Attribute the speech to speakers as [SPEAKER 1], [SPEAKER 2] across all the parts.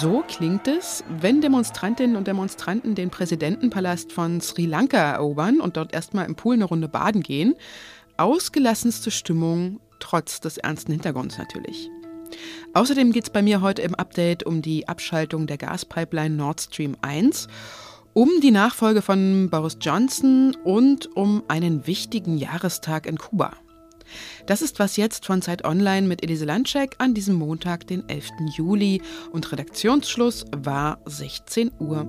[SPEAKER 1] So klingt es, wenn Demonstrantinnen und Demonstranten den Präsidentenpalast von Sri Lanka erobern und dort erstmal im Pool eine Runde baden gehen. Ausgelassenste Stimmung, trotz des ernsten Hintergrunds natürlich. Außerdem geht es bei mir heute im Update um die Abschaltung der Gaspipeline Nord Stream 1, um die Nachfolge von Boris Johnson und um einen wichtigen Jahrestag in Kuba. Das ist was jetzt von Zeit Online mit Elise Landscheck an diesem Montag, den 11. Juli. Und Redaktionsschluss war 16 Uhr.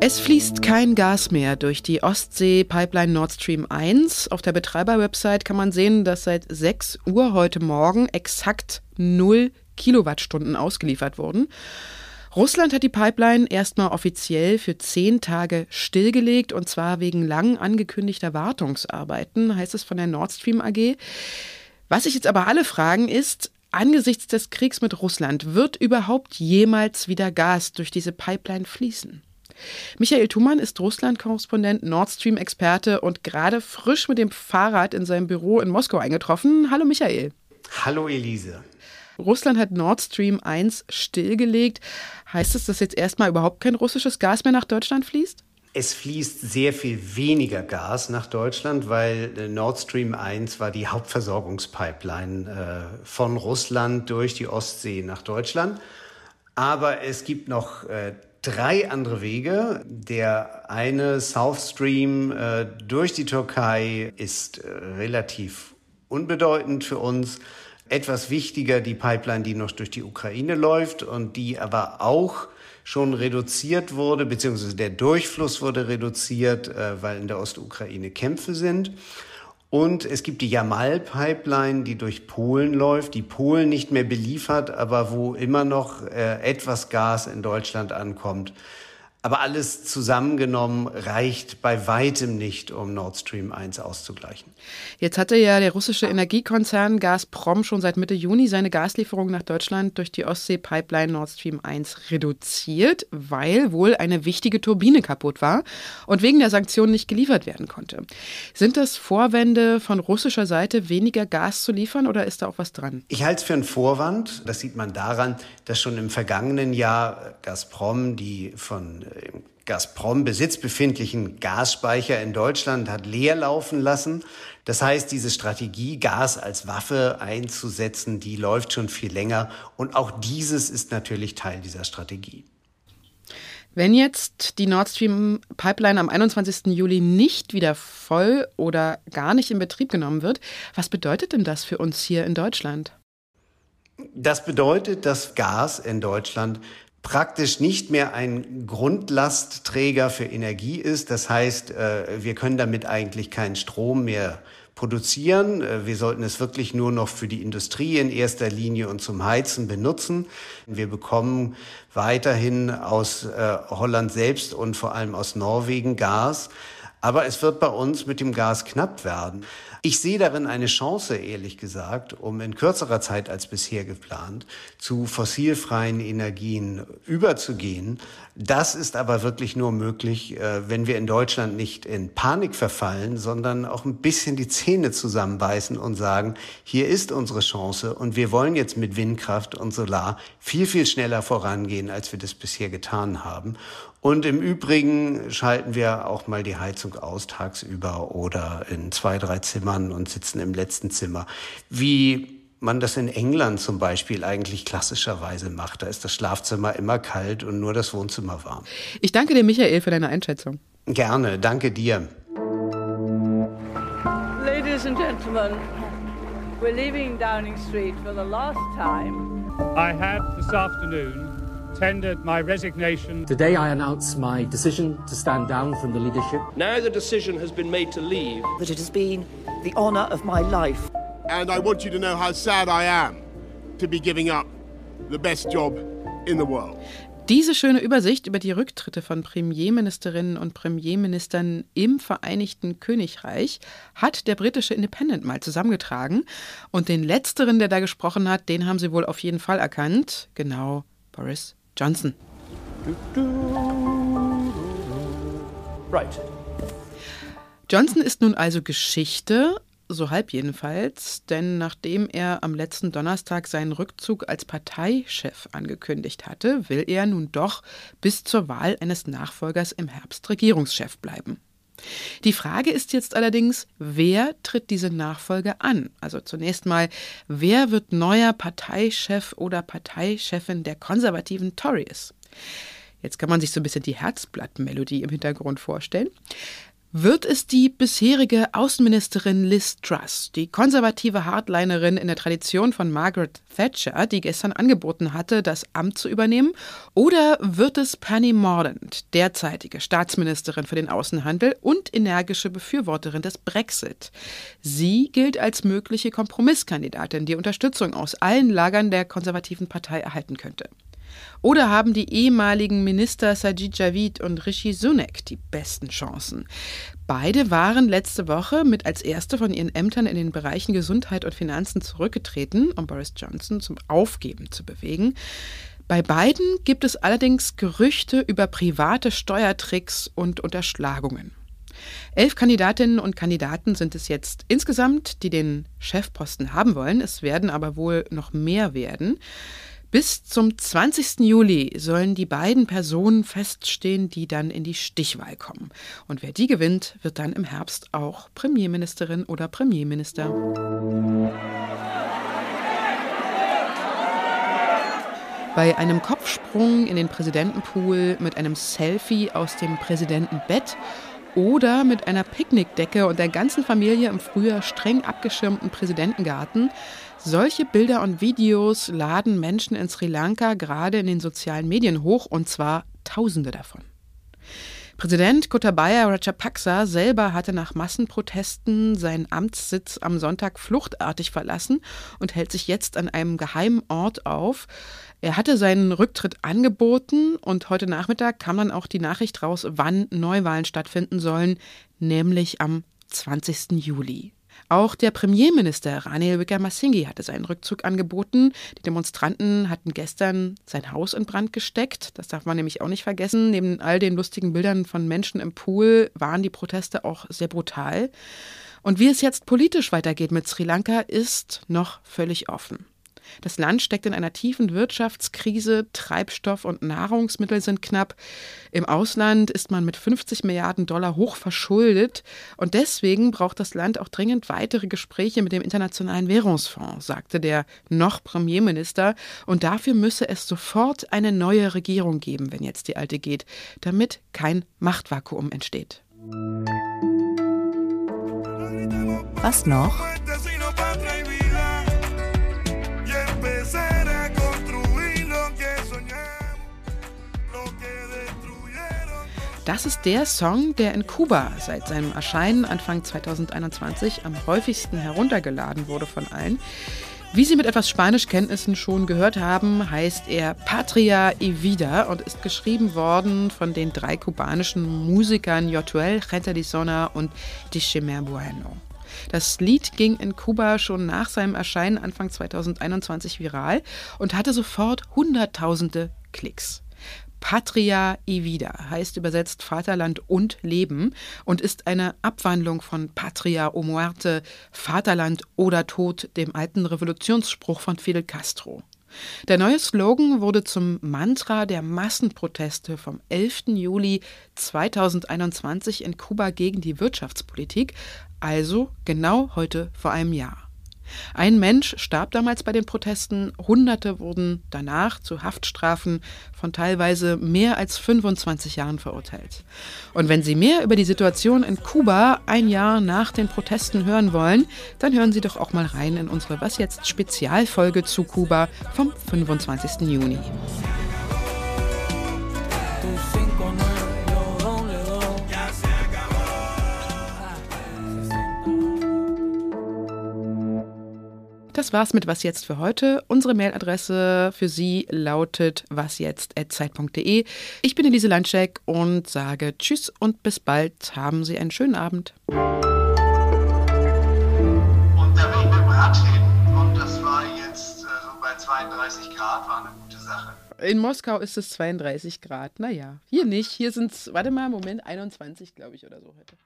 [SPEAKER 1] Es fließt kein Gas mehr durch die Ostsee-Pipeline Nord Stream 1. Auf der Betreiberwebsite kann man sehen, dass seit 6 Uhr heute Morgen exakt 0 Kilowattstunden ausgeliefert wurden. Russland hat die Pipeline erstmal offiziell für zehn Tage stillgelegt und zwar wegen lang angekündigter Wartungsarbeiten, heißt es von der Nord Stream AG. Was sich jetzt aber alle fragen ist, angesichts des Kriegs mit Russland, wird überhaupt jemals wieder Gas durch diese Pipeline fließen? Michael Thumann ist Russland-Korrespondent, Nord Stream-Experte und gerade frisch mit dem Fahrrad in seinem Büro in Moskau eingetroffen. Hallo Michael.
[SPEAKER 2] Hallo Elise.
[SPEAKER 1] Russland hat Nord Stream 1 stillgelegt. Heißt es, dass jetzt erstmal überhaupt kein russisches Gas mehr nach Deutschland fließt?
[SPEAKER 2] Es fließt sehr viel weniger Gas nach Deutschland, weil äh, Nord Stream 1 war die Hauptversorgungspipeline äh, von Russland durch die Ostsee nach Deutschland. Aber es gibt noch äh, drei andere Wege. Der eine South Stream durch die Türkei ist relativ unbedeutend für uns etwas wichtiger die Pipeline, die noch durch die Ukraine läuft und die aber auch schon reduziert wurde, beziehungsweise der Durchfluss wurde reduziert, äh, weil in der Ostukraine Kämpfe sind. Und es gibt die Jamal-Pipeline, die durch Polen läuft, die Polen nicht mehr beliefert, aber wo immer noch äh, etwas Gas in Deutschland ankommt. Aber alles zusammengenommen reicht bei weitem nicht, um Nord Stream 1 auszugleichen.
[SPEAKER 1] Jetzt hatte ja der russische Energiekonzern Gazprom schon seit Mitte Juni seine Gaslieferung nach Deutschland durch die Ostsee-Pipeline Nord Stream 1 reduziert, weil wohl eine wichtige Turbine kaputt war und wegen der Sanktionen nicht geliefert werden konnte. Sind das Vorwände von russischer Seite, weniger Gas zu liefern oder ist da auch was dran?
[SPEAKER 2] Ich halte es für einen Vorwand. Das sieht man daran, dass schon im vergangenen Jahr Gazprom die von im Gazprom Besitz befindlichen Gasspeicher in Deutschland hat leer laufen lassen. Das heißt, diese Strategie, Gas als Waffe einzusetzen, die läuft schon viel länger. Und auch dieses ist natürlich Teil dieser Strategie.
[SPEAKER 1] Wenn jetzt die Nord Stream Pipeline am 21. Juli nicht wieder voll oder gar nicht in Betrieb genommen wird, was bedeutet denn das für uns hier in Deutschland?
[SPEAKER 2] Das bedeutet, dass Gas in Deutschland praktisch nicht mehr ein Grundlastträger für Energie ist. Das heißt, äh, wir können damit eigentlich keinen Strom mehr produzieren. Äh, wir sollten es wirklich nur noch für die Industrie in erster Linie und zum Heizen benutzen. Wir bekommen weiterhin aus äh, Holland selbst und vor allem aus Norwegen Gas. Aber es wird bei uns mit dem Gas knapp werden. Ich sehe darin eine Chance, ehrlich gesagt, um in kürzerer Zeit als bisher geplant zu fossilfreien Energien überzugehen. Das ist aber wirklich nur möglich, äh, wenn wir in Deutschland nicht in Panik verfallen, sondern auch ein bisschen die Zähne zusammenbeißen und sagen, hier ist unsere Chance und wir wollen jetzt mit Windkraft und Solar viel, viel schneller vorangehen, als wir das bisher getan haben. Und im Übrigen schalten wir auch mal die Heizung aus tagsüber oder in zwei, drei Zimmern und sitzen im letzten Zimmer. Wie man das in England zum Beispiel eigentlich klassischerweise macht. Da ist das Schlafzimmer immer kalt und nur das Wohnzimmer warm.
[SPEAKER 1] Ich danke dir, Michael, für deine Einschätzung.
[SPEAKER 2] Gerne, danke dir.
[SPEAKER 3] Ladies and gentlemen, we're leaving Downing Street for the last time.
[SPEAKER 4] I have this afternoon tendered my resignation.
[SPEAKER 5] Today I announce my decision to stand down from the leadership.
[SPEAKER 6] Now the decision has been made to leave.
[SPEAKER 7] That it has been the honour of my life.
[SPEAKER 8] And I want you to know how sad I am to be giving up the best job in the world.
[SPEAKER 1] Diese schöne Übersicht über die Rücktritte von Premierministerinnen und Premierministern im Vereinigten Königreich hat der britische Independent mal zusammengetragen. Und den letzteren, der da gesprochen hat, den haben sie wohl auf jeden Fall erkannt. Genau, Boris Johnson.
[SPEAKER 6] Right.
[SPEAKER 1] Johnson ist nun also Geschichte, so halb jedenfalls, denn nachdem er am letzten Donnerstag seinen Rückzug als Parteichef angekündigt hatte, will er nun doch bis zur Wahl eines Nachfolgers im Herbst Regierungschef bleiben. Die Frage ist jetzt allerdings, wer tritt diese Nachfolge an? Also zunächst mal, wer wird neuer Parteichef oder Parteichefin der konservativen Tories? Jetzt kann man sich so ein bisschen die Herzblattmelodie im Hintergrund vorstellen wird es die bisherige Außenministerin Liz Truss, die konservative Hardlinerin in der Tradition von Margaret Thatcher, die gestern angeboten hatte, das Amt zu übernehmen, oder wird es Penny Mordaunt, derzeitige Staatsministerin für den Außenhandel und energische Befürworterin des Brexit? Sie gilt als mögliche Kompromisskandidatin, die Unterstützung aus allen Lagern der konservativen Partei erhalten könnte. Oder haben die ehemaligen Minister Sajid Javid und Rishi Sunak die besten Chancen? Beide waren letzte Woche mit als erste von ihren Ämtern in den Bereichen Gesundheit und Finanzen zurückgetreten, um Boris Johnson zum Aufgeben zu bewegen. Bei beiden gibt es allerdings Gerüchte über private Steuertricks und Unterschlagungen. Elf Kandidatinnen und Kandidaten sind es jetzt insgesamt, die den Chefposten haben wollen. Es werden aber wohl noch mehr werden. Bis zum 20. Juli sollen die beiden Personen feststehen, die dann in die Stichwahl kommen. Und wer die gewinnt, wird dann im Herbst auch Premierministerin oder Premierminister. Bei einem Kopfsprung in den Präsidentenpool mit einem Selfie aus dem Präsidentenbett oder mit einer Picknickdecke und der ganzen Familie im früher streng abgeschirmten Präsidentengarten solche Bilder und Videos laden Menschen in Sri Lanka gerade in den sozialen Medien hoch, und zwar Tausende davon. Präsident Gotabaya Rajapaksa selber hatte nach Massenprotesten seinen Amtssitz am Sonntag fluchtartig verlassen und hält sich jetzt an einem geheimen Ort auf. Er hatte seinen Rücktritt angeboten und heute Nachmittag kam dann auch die Nachricht raus, wann Neuwahlen stattfinden sollen, nämlich am 20. Juli. Auch der Premierminister Ranil Wickremesinghe hatte seinen Rückzug angeboten. Die Demonstranten hatten gestern sein Haus in Brand gesteckt. Das darf man nämlich auch nicht vergessen. Neben all den lustigen Bildern von Menschen im Pool waren die Proteste auch sehr brutal. Und wie es jetzt politisch weitergeht mit Sri Lanka, ist noch völlig offen. Das Land steckt in einer tiefen Wirtschaftskrise, Treibstoff und Nahrungsmittel sind knapp. Im Ausland ist man mit 50 Milliarden Dollar hoch verschuldet und deswegen braucht das Land auch dringend weitere Gespräche mit dem Internationalen Währungsfonds, sagte der noch Premierminister. Und dafür müsse es sofort eine neue Regierung geben, wenn jetzt die alte geht, damit kein Machtvakuum entsteht.
[SPEAKER 9] Was noch?
[SPEAKER 1] Das ist der Song, der in Kuba seit seinem Erscheinen Anfang 2021 am häufigsten heruntergeladen wurde von allen. Wie Sie mit etwas Spanischkenntnissen schon gehört haben, heißt er Patria y Vida und ist geschrieben worden von den drei kubanischen Musikern Yotuel, Gente di Sona und Dishemer Bueno. Das Lied ging in Kuba schon nach seinem Erscheinen Anfang 2021 viral und hatte sofort Hunderttausende Klicks. Patria y Vida heißt übersetzt Vaterland und Leben und ist eine Abwandlung von Patria o Muerte, Vaterland oder Tod, dem alten Revolutionsspruch von Fidel Castro. Der neue Slogan wurde zum Mantra der Massenproteste vom 11. Juli 2021 in Kuba gegen die Wirtschaftspolitik, also genau heute vor einem Jahr. Ein Mensch starb damals bei den Protesten, Hunderte wurden danach zu Haftstrafen von teilweise mehr als 25 Jahren verurteilt. Und wenn Sie mehr über die Situation in Kuba ein Jahr nach den Protesten hören wollen, dann hören Sie doch auch mal rein in unsere Was jetzt Spezialfolge zu Kuba vom 25. Juni. Das war's mit Was jetzt für heute. Unsere Mailadresse für Sie lautet wasjetzt.zeit.de. Ich bin Elise Landscheck und sage Tschüss und bis bald. Haben Sie einen schönen Abend. Und
[SPEAKER 2] der Regen wird mal antreten. Und das war jetzt äh, so bei 32 Grad, war eine gute Sache.
[SPEAKER 1] In Moskau ist es 32 Grad. Naja, hier nicht. Hier sind es, warte mal, Moment, 21, glaube ich, oder so heute.